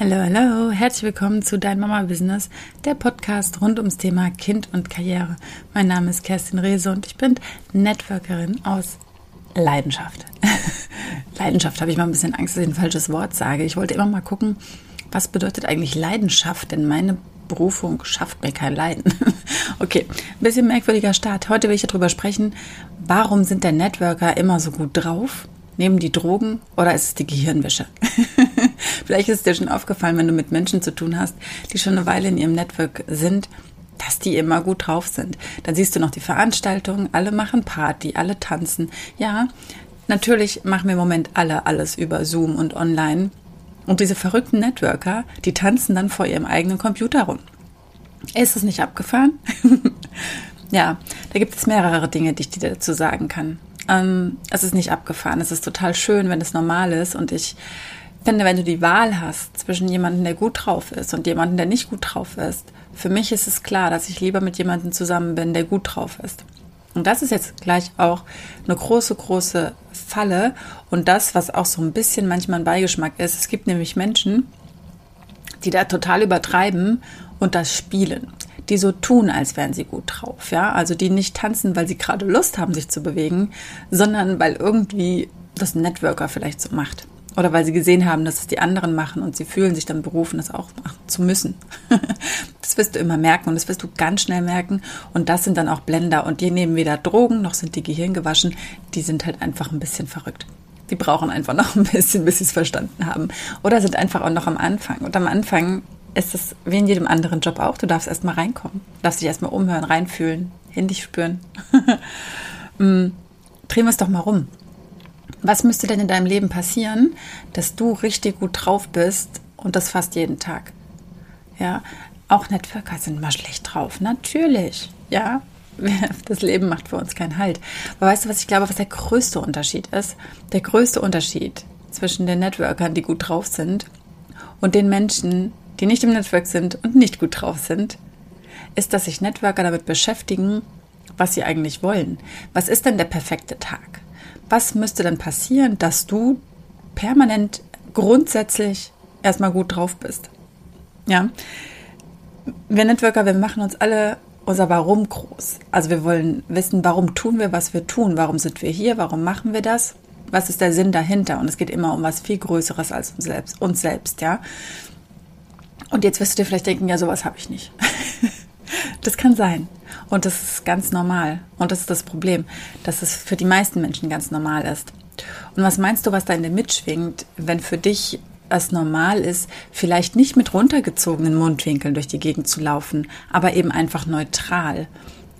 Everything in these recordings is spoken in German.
Hallo, hallo, herzlich willkommen zu Dein Mama Business, der Podcast rund ums Thema Kind und Karriere. Mein Name ist Kerstin Rehse und ich bin Networkerin aus Leidenschaft. Leidenschaft habe ich mal ein bisschen Angst, dass ich ein falsches Wort sage. Ich wollte immer mal gucken, was bedeutet eigentlich Leidenschaft, denn meine Berufung schafft mir kein Leiden. okay, ein bisschen merkwürdiger Start. Heute will ich darüber sprechen, warum sind der Networker immer so gut drauf? Nehmen die Drogen oder ist es die Gehirnwäsche? Vielleicht ist dir schon aufgefallen, wenn du mit Menschen zu tun hast, die schon eine Weile in ihrem Network sind, dass die immer gut drauf sind. Dann siehst du noch die Veranstaltungen, alle machen Party, alle tanzen. Ja, natürlich machen wir im Moment alle alles über Zoom und online. Und diese verrückten Networker, die tanzen dann vor ihrem eigenen Computer rum. Ist es nicht abgefahren? ja, da gibt es mehrere Dinge, die ich dir dazu sagen kann. Ähm, es ist nicht abgefahren. Es ist total schön, wenn es normal ist. Und ich finde, wenn du die Wahl hast zwischen jemandem, der gut drauf ist und jemandem, der nicht gut drauf ist, für mich ist es klar, dass ich lieber mit jemandem zusammen bin, der gut drauf ist. Und das ist jetzt gleich auch eine große, große Falle. Und das, was auch so ein bisschen manchmal ein Beigeschmack ist. Es gibt nämlich Menschen, die da total übertreiben und das spielen die so tun, als wären sie gut drauf, ja, also die nicht tanzen, weil sie gerade Lust haben, sich zu bewegen, sondern weil irgendwie das Networker vielleicht so macht. Oder weil sie gesehen haben, dass es die anderen machen und sie fühlen sich dann berufen, das auch machen zu müssen. das wirst du immer merken und das wirst du ganz schnell merken. Und das sind dann auch Blender und die nehmen weder Drogen noch sind die Gehirn gewaschen. Die sind halt einfach ein bisschen verrückt. Die brauchen einfach noch ein bisschen, bis sie es verstanden haben. Oder sind einfach auch noch am Anfang. Und am Anfang ist es wie in jedem anderen Job auch. Du darfst erstmal reinkommen, darfst dich erstmal umhören, reinfühlen, in dich spüren. Mm, drehen wir es doch mal rum. Was müsste denn in deinem Leben passieren, dass du richtig gut drauf bist und das fast jeden Tag? Ja, auch Networker sind mal schlecht drauf. Natürlich. Ja, das Leben macht für uns keinen Halt. Aber weißt du, was ich glaube, was der größte Unterschied ist? Der größte Unterschied zwischen den Networkern, die gut drauf sind, und den Menschen, die nicht im Network sind und nicht gut drauf sind, ist, dass sich Networker damit beschäftigen, was sie eigentlich wollen. Was ist denn der perfekte Tag? Was müsste denn passieren, dass du permanent grundsätzlich erstmal gut drauf bist? Ja. Wir Networker, wir machen uns alle unser Warum groß. Also wir wollen wissen, warum tun wir, was wir tun? Warum sind wir hier? Warum machen wir das? Was ist der Sinn dahinter? Und es geht immer um was viel Größeres als uns selbst, uns selbst, ja. Und jetzt wirst du dir vielleicht denken, ja, sowas habe ich nicht. das kann sein. Und das ist ganz normal. Und das ist das Problem, dass es für die meisten Menschen ganz normal ist. Und was meinst du, was da in dir mitschwingt, wenn für dich es normal ist, vielleicht nicht mit runtergezogenen Mundwinkeln durch die Gegend zu laufen, aber eben einfach neutral.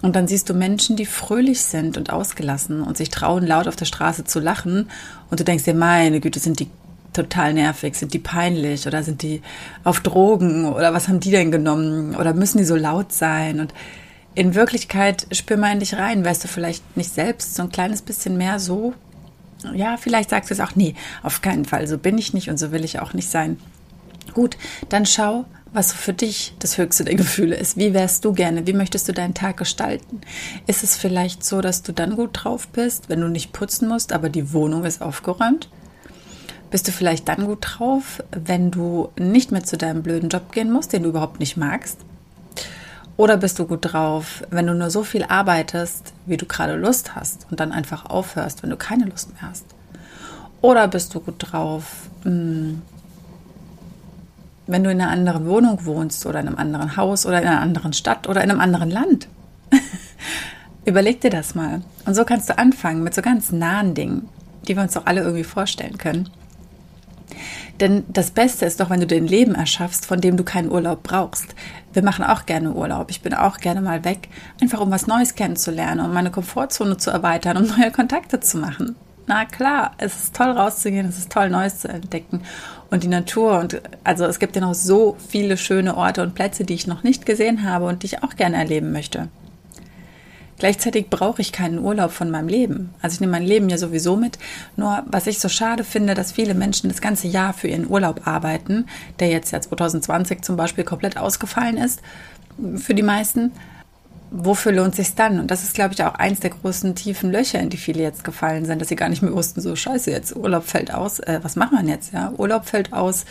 Und dann siehst du Menschen, die fröhlich sind und ausgelassen und sich trauen, laut auf der Straße zu lachen. Und du denkst dir, meine Güte, sind die total nervig? Sind die peinlich oder sind die auf Drogen oder was haben die denn genommen oder müssen die so laut sein? Und in Wirklichkeit spür mal in dich rein, weißt du vielleicht nicht selbst so ein kleines bisschen mehr so? Ja, vielleicht sagst du es auch, nee, auf keinen Fall, so bin ich nicht und so will ich auch nicht sein. Gut, dann schau, was für dich das höchste der Gefühle ist. Wie wärst du gerne? Wie möchtest du deinen Tag gestalten? Ist es vielleicht so, dass du dann gut drauf bist, wenn du nicht putzen musst, aber die Wohnung ist aufgeräumt? Bist du vielleicht dann gut drauf, wenn du nicht mehr zu deinem blöden Job gehen musst, den du überhaupt nicht magst? Oder bist du gut drauf, wenn du nur so viel arbeitest, wie du gerade Lust hast und dann einfach aufhörst, wenn du keine Lust mehr hast? Oder bist du gut drauf, hm, wenn du in einer anderen Wohnung wohnst oder in einem anderen Haus oder in einer anderen Stadt oder in einem anderen Land? Überleg dir das mal. Und so kannst du anfangen mit so ganz nahen Dingen, die wir uns doch alle irgendwie vorstellen können. Denn das Beste ist doch, wenn du dir ein Leben erschaffst, von dem du keinen Urlaub brauchst. Wir machen auch gerne Urlaub. Ich bin auch gerne mal weg, einfach um was Neues kennenzulernen, um meine Komfortzone zu erweitern, um neue Kontakte zu machen. Na klar, es ist toll rauszugehen, es ist toll Neues zu entdecken und die Natur und also es gibt ja noch so viele schöne Orte und Plätze, die ich noch nicht gesehen habe und die ich auch gerne erleben möchte. Gleichzeitig brauche ich keinen Urlaub von meinem Leben. Also ich nehme mein Leben ja sowieso mit. Nur was ich so schade finde, dass viele Menschen das ganze Jahr für ihren Urlaub arbeiten, der jetzt ja 2020 zum Beispiel komplett ausgefallen ist, für die meisten. wofür lohnt sich dann? Und das ist, glaube ich, auch eins der großen tiefen Löcher, in die viele jetzt gefallen sind, dass sie gar nicht mehr wussten, so scheiße, jetzt Urlaub fällt aus, äh, was machen wir jetzt? Ja, Urlaub fällt aus,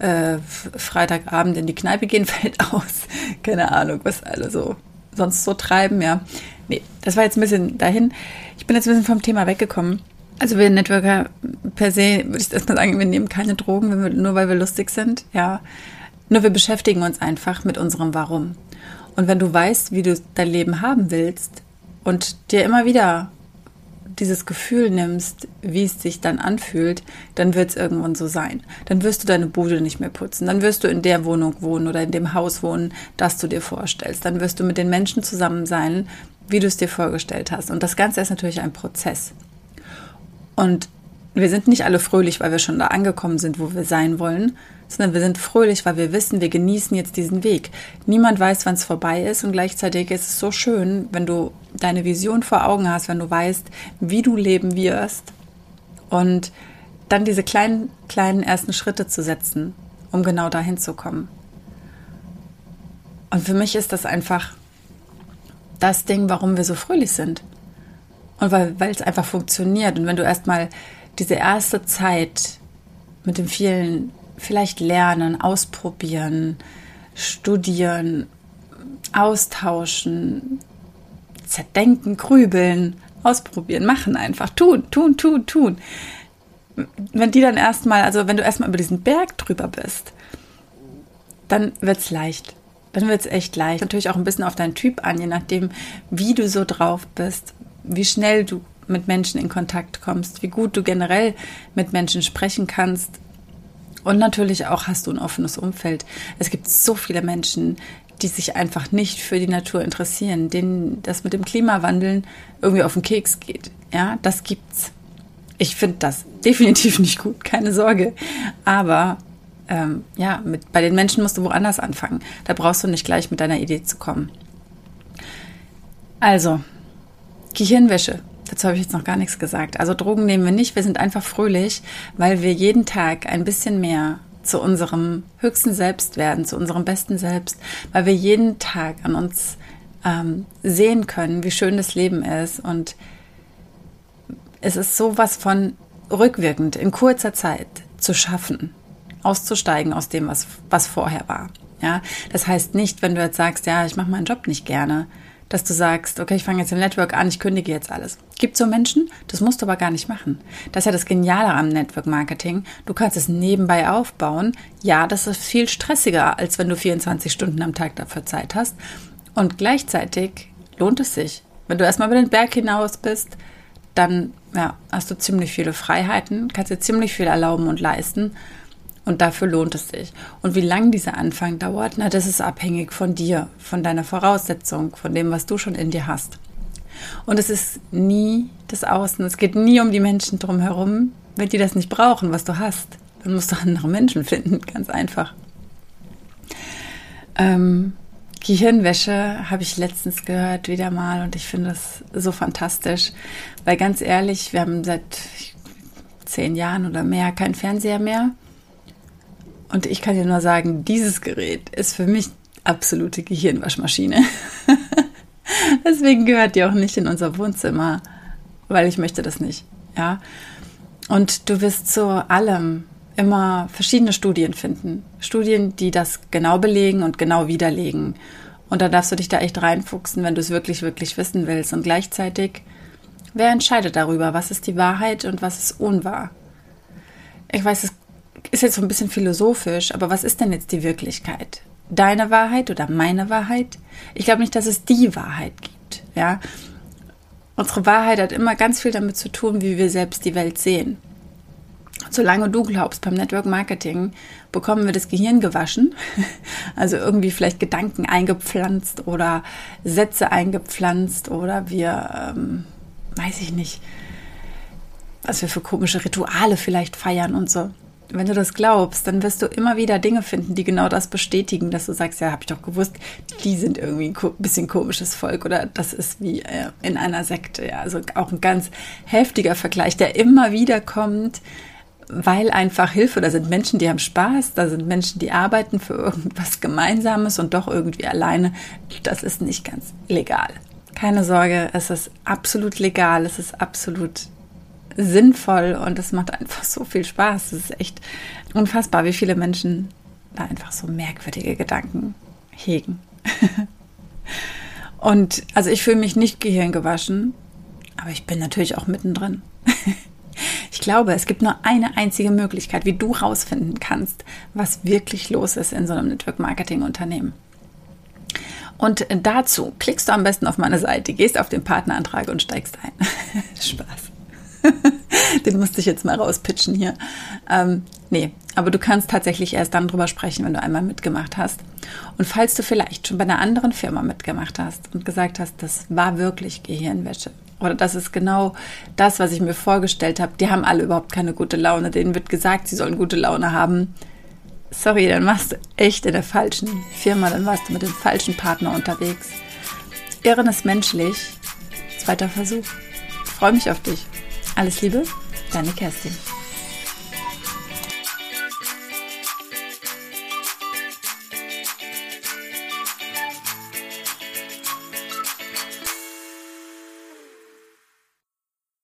äh, Freitagabend in die Kneipe gehen fällt aus, keine Ahnung, was alle so sonst so treiben, ja. Nee, das war jetzt ein bisschen dahin. Ich bin jetzt ein bisschen vom Thema weggekommen. Also wir Networker per se, würde ich erstmal sagen, wir nehmen keine Drogen, wir, nur weil wir lustig sind, ja. Nur wir beschäftigen uns einfach mit unserem Warum. Und wenn du weißt, wie du dein Leben haben willst und dir immer wieder dieses Gefühl nimmst, wie es sich dann anfühlt, dann wird es irgendwann so sein. Dann wirst du deine Bude nicht mehr putzen. Dann wirst du in der Wohnung wohnen oder in dem Haus wohnen, das du dir vorstellst. Dann wirst du mit den Menschen zusammen sein, wie du es dir vorgestellt hast. Und das Ganze ist natürlich ein Prozess. Und wir sind nicht alle fröhlich, weil wir schon da angekommen sind, wo wir sein wollen, sondern wir sind fröhlich, weil wir wissen, wir genießen jetzt diesen Weg. Niemand weiß, wann es vorbei ist und gleichzeitig ist es so schön, wenn du deine Vision vor Augen hast, wenn du weißt, wie du leben wirst und dann diese kleinen, kleinen ersten Schritte zu setzen, um genau dahin zu kommen. Und für mich ist das einfach das Ding, warum wir so fröhlich sind. Und weil, es einfach funktioniert. Und wenn du erstmal diese erste Zeit mit dem vielen vielleicht lernen, ausprobieren, studieren, austauschen, zerdenken, grübeln, ausprobieren, machen einfach, tun, tun, tun, tun. Wenn die dann erstmal, also wenn du erstmal über diesen Berg drüber bist, dann wird es leicht. Dann wird es echt leicht. Natürlich auch ein bisschen auf deinen Typ an, je nachdem, wie du so drauf bist, wie schnell du mit Menschen in Kontakt kommst, wie gut du generell mit Menschen sprechen kannst, und natürlich auch hast du ein offenes Umfeld. Es gibt so viele Menschen, die sich einfach nicht für die Natur interessieren, denen das mit dem Klimawandel irgendwie auf den Keks geht. Ja, das gibt's. Ich finde das definitiv nicht gut, keine Sorge. Aber ähm, ja, mit, bei den Menschen musst du woanders anfangen. Da brauchst du nicht gleich mit deiner Idee zu kommen. Also, Gehirnwäsche. Dazu habe ich jetzt noch gar nichts gesagt. Also Drogen nehmen wir nicht, wir sind einfach fröhlich, weil wir jeden Tag ein bisschen mehr zu unserem höchsten Selbst werden, zu unserem besten Selbst, weil wir jeden Tag an uns ähm, sehen können, wie schön das Leben ist. Und es ist sowas von rückwirkend in kurzer Zeit zu schaffen, auszusteigen aus dem, was, was vorher war. Ja, das heißt nicht, wenn du jetzt sagst, ja, ich mache meinen Job nicht gerne, dass du sagst, okay, ich fange jetzt im Network an, ich kündige jetzt alles. Gibt so Menschen, das musst du aber gar nicht machen. Das ist ja das Geniale am Network Marketing. Du kannst es nebenbei aufbauen. Ja, das ist viel stressiger, als wenn du 24 Stunden am Tag dafür Zeit hast. Und gleichzeitig lohnt es sich. Wenn du erstmal über den Berg hinaus bist, dann ja, hast du ziemlich viele Freiheiten, kannst dir ziemlich viel erlauben und leisten. Und dafür lohnt es sich. Und wie lang dieser Anfang dauert, na, das ist abhängig von dir, von deiner Voraussetzung, von dem, was du schon in dir hast. Und es ist nie das Außen. Es geht nie um die Menschen drumherum. Wenn die das nicht brauchen, was du hast, dann musst du andere Menschen finden. Ganz einfach. Ähm, Gehirnwäsche habe ich letztens gehört, wieder mal, und ich finde das so fantastisch. Weil ganz ehrlich, wir haben seit zehn Jahren oder mehr keinen Fernseher mehr. Und ich kann dir nur sagen, dieses Gerät ist für mich absolute Gehirnwaschmaschine. Deswegen gehört die auch nicht in unser Wohnzimmer, weil ich möchte das nicht. Ja. Und du wirst zu allem immer verschiedene Studien finden. Studien, die das genau belegen und genau widerlegen. Und da darfst du dich da echt reinfuchsen, wenn du es wirklich, wirklich wissen willst. Und gleichzeitig, wer entscheidet darüber, was ist die Wahrheit und was ist unwahr? Ich weiß, es ist jetzt so ein bisschen philosophisch, aber was ist denn jetzt die Wirklichkeit? Deine Wahrheit oder meine Wahrheit? Ich glaube nicht, dass es die Wahrheit gibt. Ja, unsere Wahrheit hat immer ganz viel damit zu tun, wie wir selbst die Welt sehen. Solange du glaubst, beim Network Marketing bekommen wir das Gehirn gewaschen, also irgendwie vielleicht Gedanken eingepflanzt oder Sätze eingepflanzt oder wir, ähm, weiß ich nicht, was wir für komische Rituale vielleicht feiern und so wenn du das glaubst, dann wirst du immer wieder Dinge finden, die genau das bestätigen, dass du sagst, ja, habe ich doch gewusst, die sind irgendwie ein bisschen komisches Volk oder das ist wie äh, in einer Sekte. Ja, also auch ein ganz heftiger Vergleich, der immer wieder kommt, weil einfach Hilfe, da sind Menschen, die haben Spaß, da sind Menschen, die arbeiten für irgendwas Gemeinsames und doch irgendwie alleine. Das ist nicht ganz legal. Keine Sorge, es ist absolut legal, es ist absolut sinnvoll und es macht einfach so viel Spaß. Es ist echt unfassbar, wie viele Menschen da einfach so merkwürdige Gedanken hegen. und also ich fühle mich nicht gehirngewaschen, aber ich bin natürlich auch mittendrin. Ich glaube, es gibt nur eine einzige Möglichkeit, wie du herausfinden kannst, was wirklich los ist in so einem Network-Marketing-Unternehmen. Und dazu klickst du am besten auf meine Seite, gehst auf den Partnerantrag und steigst ein. Spaß. den musste ich jetzt mal rauspitchen hier. Ähm, nee, aber du kannst tatsächlich erst dann drüber sprechen, wenn du einmal mitgemacht hast. Und falls du vielleicht schon bei einer anderen Firma mitgemacht hast und gesagt hast, das war wirklich Gehirnwäsche oder das ist genau das, was ich mir vorgestellt habe, die haben alle überhaupt keine gute Laune, denen wird gesagt, sie sollen gute Laune haben. Sorry, dann warst du echt in der falschen Firma, dann warst du mit dem falschen Partner unterwegs. Irren ist menschlich. Zweiter Versuch. Ich freue mich auf dich. Alles Liebe, deine Kerstin.